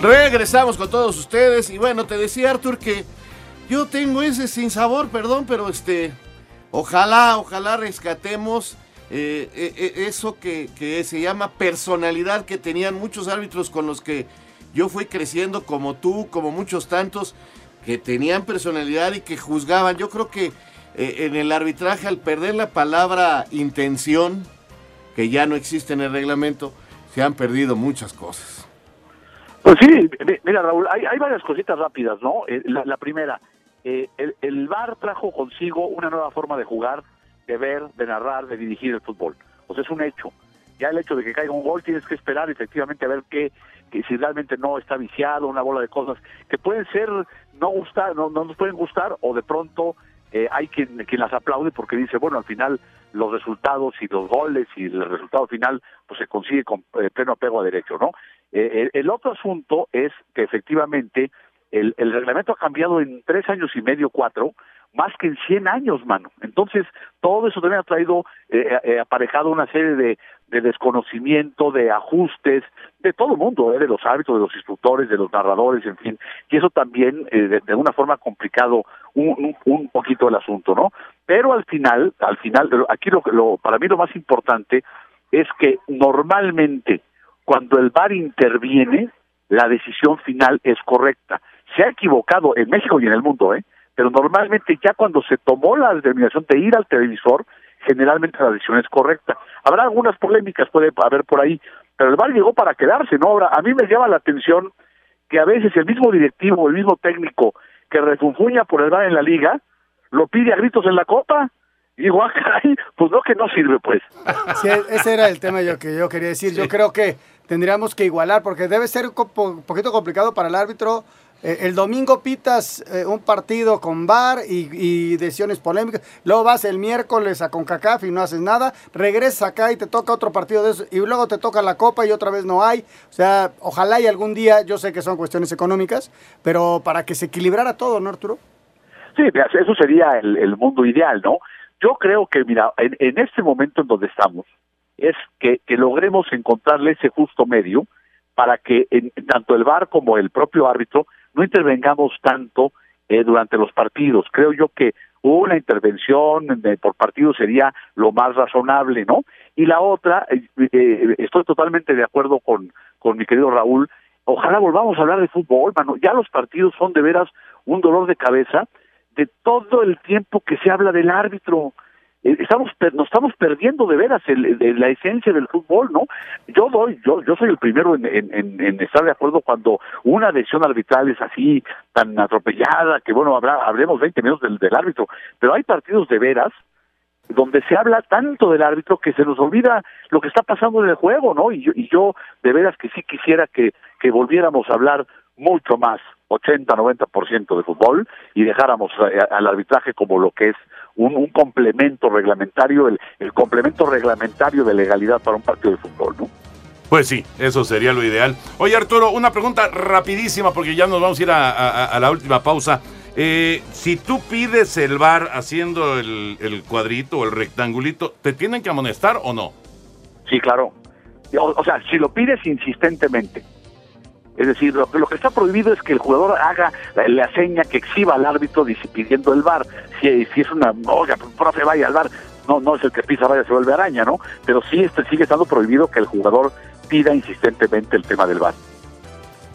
Regresamos con todos ustedes y bueno, te decía Arthur que yo tengo ese sin sabor, perdón, pero este, ojalá, ojalá rescatemos eh, eh, eso que, que, se llama personalidad que tenían muchos árbitros con los que yo fui creciendo, como tú, como muchos tantos, que tenían personalidad y que juzgaban. Yo creo que eh, en el arbitraje, al perder la palabra intención, que ya no existe en el reglamento, se han perdido muchas cosas.
Pues sí, mira Raúl, hay, hay varias cositas rápidas, ¿no? Eh, la, primera, eh, el, el VAR trajo consigo una nueva forma de jugar, de ver, de narrar, de dirigir el fútbol. O sea, es un hecho. Ya el hecho de que caiga un gol tienes que esperar efectivamente a ver qué, que si realmente no está viciado, una bola de cosas que pueden ser, no gustar, no, no nos pueden gustar, o de pronto eh, hay quien, quien las aplaude porque dice, bueno, al final los resultados y los goles y el resultado final pues se consigue con eh, pleno apego a derecho, ¿no? Eh, el, el, otro asunto es que efectivamente el, el, reglamento ha cambiado en tres años y medio, cuatro, más que en 100 años, mano. Entonces, todo eso también ha traído eh, eh, aparejado una serie de, de, desconocimiento, de ajustes, de todo el mundo, eh, de los árbitros, de los instructores, de los narradores, en fin. Y eso también, de, de, alguna forma, complicado un, un, un, poquito el asunto, ¿no? Pero al final, al final, aquí lo, lo, para mí lo más importante es que normalmente cuando el VAR interviene, la decisión final es correcta. Se ha equivocado en México y en el mundo, ¿eh? pero normalmente ya cuando se tomó la determinación de ir al televisor, generalmente la decisión es correcta. Habrá algunas polémicas, puede haber por ahí, pero el VAR llegó para quedarse, ¿no? Ahora, a mí me llama la atención que a veces el mismo directivo, el mismo técnico que refunfuña por el VAR en la liga, lo pide a gritos en la copa. Y digo, ah, caray, pues no que no sirve, pues.
Sí, ese era el tema yo que yo quería decir. Yo creo que tendríamos que igualar, porque debe ser un poquito complicado para el árbitro el domingo pitas eh, un partido con VAR y, decisiones polémicas. Luego vas el miércoles a CONCACAF y no haces nada. Regresas acá y te toca otro partido de eso. Y luego te toca la Copa y otra vez no hay. O sea, ojalá y algún día, yo sé que son cuestiones económicas, pero para que se equilibrara todo, ¿no, Arturo?
Sí, eso sería el, mundo ideal, ¿no? Yo creo que, mira, en, en este momento en donde estamos, es que logremos encontrarle ese justo medio para que en, tanto el VAR como el propio árbitro no intervengamos tanto eh, durante los partidos. Creo yo que una intervención por partido sería lo más razonable, ¿no? Y la otra, eh, eh, estoy totalmente de acuerdo con, con mi querido Raúl, ojalá volvamos a hablar de fútbol, mano. Ya los partidos son de veras un dolor de cabeza de todo el tiempo que se habla del árbitro. Eh, estamos nos estamos perdiendo de veras el, la esencia del fútbol no yo doy yo yo soy el primero en, en, estar de acuerdo cuando una decisión arbitral es así tan atropellada que bueno habrá hablemos 20 minutos del, árbitro pero hay partidos de veras donde se habla tanto del árbitro que se nos olvida lo que está pasando en el juego, ¿no? Y yo, y yo de veras que sí quisiera que, volviéramos a hablar mucho más, 80-90% de fútbol, y dejáramos al arbitraje como lo que es un, complemento reglamentario, el, el, complemento reglamentario de legalidad para un partido de fútbol, ¿no?
Pues sí, eso sería lo ideal. Oye Arturo, una pregunta rapidísima porque ya nos vamos a ir a, la última pausa. Eh, si tú pides el bar haciendo el, el, cuadrito o el rectangulito, ¿te tienen que amonestar o no?
Sí, claro. o sea, si lo pides insistentemente, es decir, lo, que está prohibido es que el jugador haga la, seña que exhiba al árbitro pidiendo el bar. Si, si es una, oiga, profe, vaya al bar, no, no es el que pisa, vaya, se vuelve araña, ¿no? Pero sí este, sigue estando prohibido que el jugador pida insistentemente el tema del bar.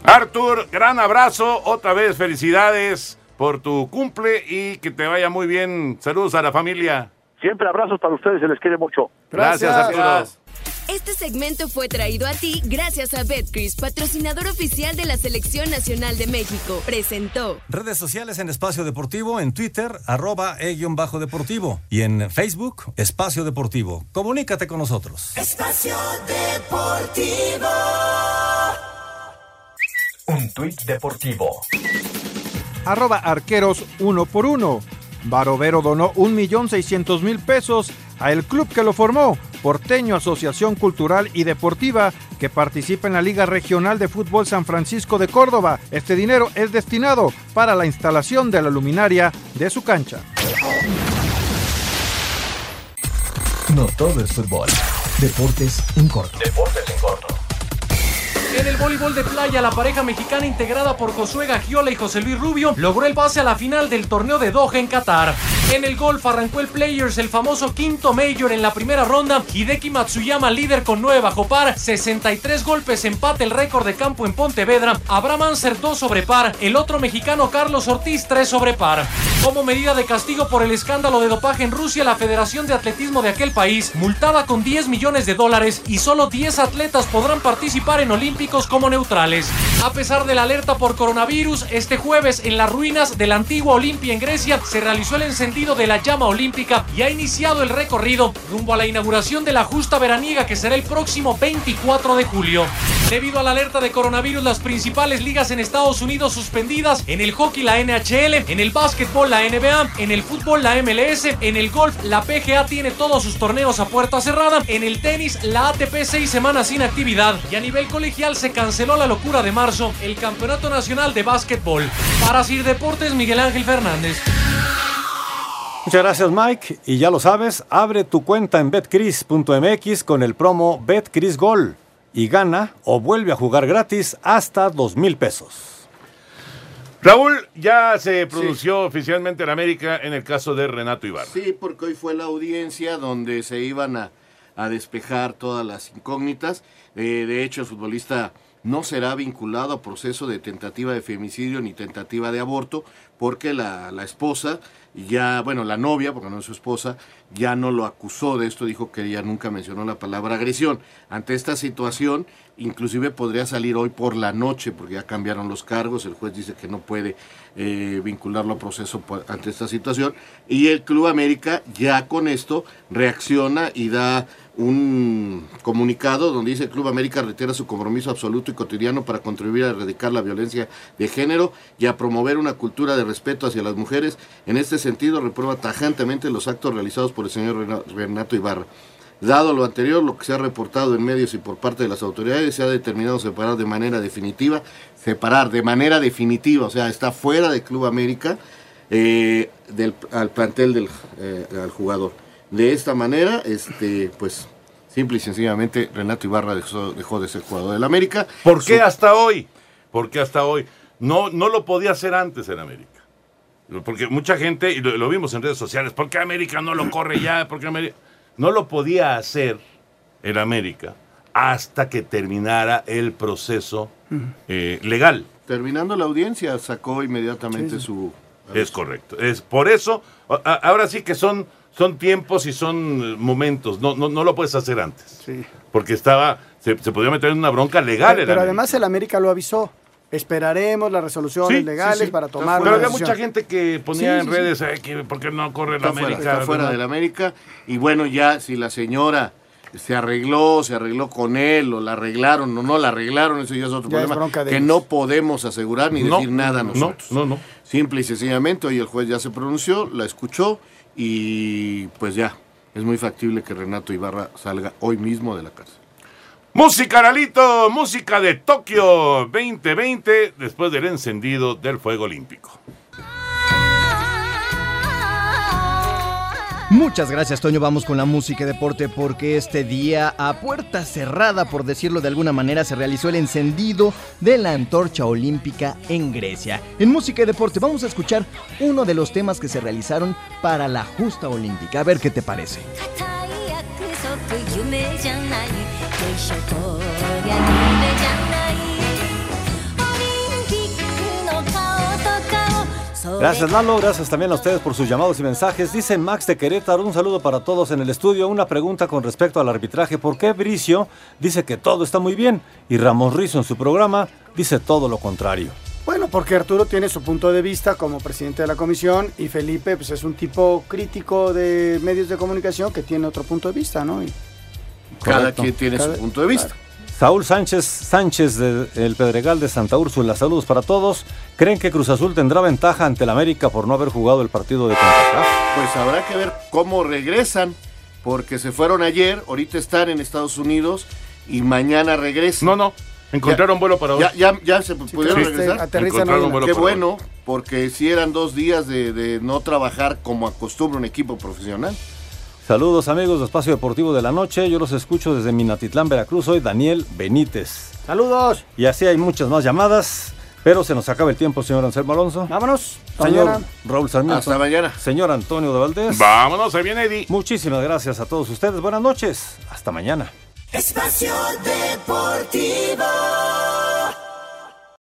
Artur, gran abrazo, otra vez felicidades por tu cumple y que te vaya muy bien. Saludos a la familia.
Siempre abrazos para ustedes, se les quiere mucho.
Gracias, Arturo.
Este segmento fue traído a ti gracias a Betcris, patrocinador oficial de la Selección Nacional de México. Presentó.
Redes sociales en Espacio Deportivo, en Twitter, arroba e-bajo deportivo. Y en Facebook, Espacio Deportivo. Comunícate con nosotros.
Espacio Deportivo.
Un tuit deportivo.
Arroba arqueros uno por uno. Barovero donó un millón seiscientos mil pesos a el club que lo formó, Porteño Asociación Cultural y Deportiva, que participa en la Liga Regional de Fútbol San Francisco de Córdoba. Este dinero es destinado para la instalación de la luminaria de su cancha.
No todo es fútbol. Deportes en corto.
Deportes en corto. En el voleibol de playa, la pareja mexicana integrada por Josué Gagiola y José Luis Rubio logró el pase a la final del torneo de Doha en Qatar. En el golf arrancó el Players, el famoso quinto Major en la primera ronda. Hideki Matsuyama líder con 9 bajo par, 63 golpes, empate el récord de campo en Pontevedra. Abraham Anser 2 sobre par, el otro mexicano Carlos Ortiz 3 sobre par. Como medida de castigo por el escándalo de dopaje en Rusia, la Federación de Atletismo de aquel país, multada con 10 millones de dólares y solo 10 atletas podrán participar en Como neutrales. A pesar de la alerta por coronavirus, este jueves en las ruinas de la antigua Olimpia en Grecia se realizó el encendido de la llama olímpica y ha iniciado el recorrido rumbo a la inauguración de la justa veraniega que será el próximo 24 de julio. Debido a la alerta de coronavirus, las principales ligas en Estados Unidos suspendidas, en el hockey la NHL, en el básquetbol la NBA, en el fútbol la MLS, en el golf la PGA tiene todos sus torneos a puerta cerrada, en el tenis la ATP seis semanas sin actividad y a nivel colegial se canceló la locura de marzo, el Campeonato Nacional de Básquetbol. Para Sir Deportes, Miguel Ángel Fernández.
Muchas gracias Mike y ya lo sabes, abre tu cuenta en betcris.mx con el promo BetCrisGol y gana o vuelve a jugar gratis hasta dos mil pesos.
Raúl, ya se pronunció oficialmente en América en el caso de Renato Ibarra.
Sí, porque hoy fue la audiencia donde se iban a, a despejar todas las incógnitas. Eh, de hecho, el futbolista no será vinculado a proceso de tentativa de femicidio ni tentativa de aborto, porque la, la esposa ya, bueno, la novia, porque no es su esposa, ya no lo acusó de esto, dijo que ella nunca mencionó la palabra agresión. Ante esta situación, inclusive podría salir hoy por la noche, porque ya cambiaron los cargos, el juez dice que no puede eh, vincularlo a proceso ante esta situación, y el Club América ya con esto reacciona y da un comunicado donde dice el Club América reitera su compromiso absoluto y cotidiano para contribuir a erradicar la violencia de género y a promover una cultura de respeto hacia las mujeres. En este sentido, reprueba tajantemente los actos realizados por el señor Renato Ibarra. Dado lo anterior, lo que se ha reportado en medios y por parte de las autoridades, se ha determinado separar de manera definitiva, separar de manera definitiva, o sea, está fuera del Club América, eh, del, al plantel del eh, al jugador. De esta manera, este, pues, simple y sencillamente, Renato Ibarra dejó, de ser jugador del América.
¿Por qué hasta hoy? ¿Por qué hasta hoy? No, no lo podía hacer antes en América. Porque mucha gente, y lo, lo vimos en redes sociales, ¿por qué América no lo corre ya? ¿Por qué América? No lo podía hacer el América hasta que terminara el proceso eh, legal.
Terminando la audiencia, sacó inmediatamente su...
Es correcto. Es por eso, a- ahora sí que son, son tiempos y son momentos. No, no, no lo puedes hacer antes.
Sí.
Porque estaba, se, se podía meter en una bronca legal.
Pero,
el
pero además el América lo avisó. Esperaremos las resoluciones
Sí,
legales
sí, sí.
para tomar
Pero había mucha gente que ponía
Sí,
en
sí,
redes, "Ay, que ¿por qué no corre la
Está fuera,
América?
está fuera
¿verdad?
del América. Y bueno, ya si la señora se arregló, se arregló con él, o la arreglaron o no la arreglaron, eso ya es otro
Ya
problema.
de
que
ellos.
no podemos asegurar ni
No,
decir nada
no,
nosotros.
no, no.
Simple y sencillamente, hoy el juez ya se pronunció, la escuchó y pues ya, es muy factible que Renato Ibarra salga hoy mismo de la cárcel.
Música, Lalito, música de Tokio 2020, después del encendido del fuego olímpico.
Muchas gracias, Toño. Vamos con la música y deporte porque este día, a puerta cerrada, por decirlo de alguna manera, se realizó el encendido de la antorcha olímpica en Grecia. En música y deporte vamos a escuchar uno de los temas que se realizaron para la justa olímpica. A ver qué te parece.
約束夢じゃないでしょこりゃ夢じゃないオリンピックの顔と顔それ
Gracias Lalo, gracias también a ustedes por sus llamados y mensajes. Dice Max de Querétaro, un saludo para todos en el estudio. Una pregunta con respecto al arbitraje. ¿Por qué Bricio dice que todo está muy bien y Ramos Rizo en su programa dice todo lo contrario?
Bueno, porque Arturo tiene su punto de vista como presidente de la comisión y Felipe pues, es un tipo crítico de medios de comunicación que tiene otro punto de vista, ¿no? Y-
Cada
Correcto.
quien tiene
Cada-
su punto de vista.
Saúl Sánchez Sánchez del Pedregal de Santa Úrsula, saludos para todos. ¿Creen que Cruz Azul tendrá ventaja ante el América por no haber jugado el partido de CONCACAF?
Pues habrá que ver cómo regresan, porque se fueron ayer, ahorita están en Estados Unidos y mañana regresan.
No, no, encontraron vuelo para hoy.
Ya, ya, ya se pudieron
este,
regresar.
aterrizan
Encontraron vuelo
Qué
para
bueno, porque si eran dos días de, de no trabajar como acostumbra un equipo profesional.
Saludos amigos de Espacio Deportivo de la Noche, yo los escucho desde Minatitlán, Veracruz, soy Daniel Benítez.
Saludos.
Y así hay muchas más llamadas, pero se nos acaba el tiempo, señor Anselmo Alonso.
Vámonos.
Señor
Mañana.
Raúl Sarmiento.
Hasta mañana.
Señor Antonio de Valdés.
Vámonos, ahí viene Eddie.
Muchísimas gracias a todos ustedes. Buenas noches. Hasta mañana.
Espacio Deportivo.